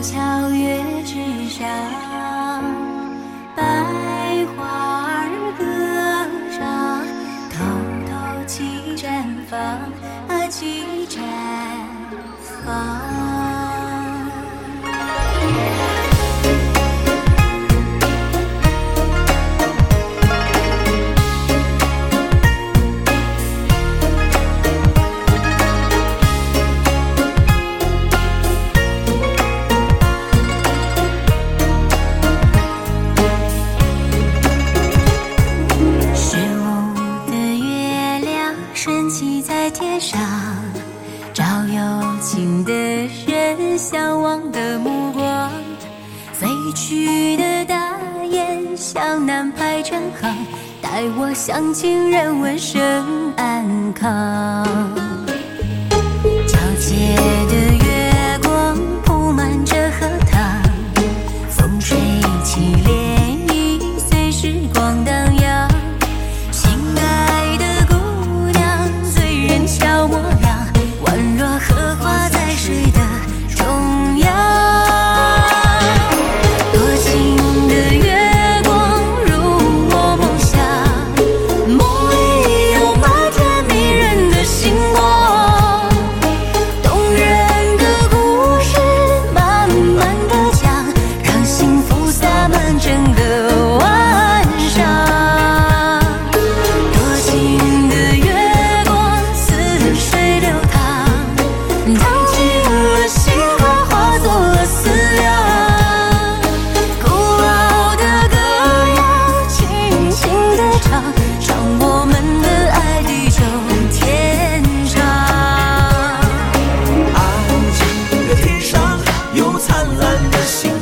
桥月之上，百花儿歌唱，偷偷几绽放啊，几绽放。有情的人向往的目光飞去的大雁向南排成行待我向情人问声安康。交接灿烂的星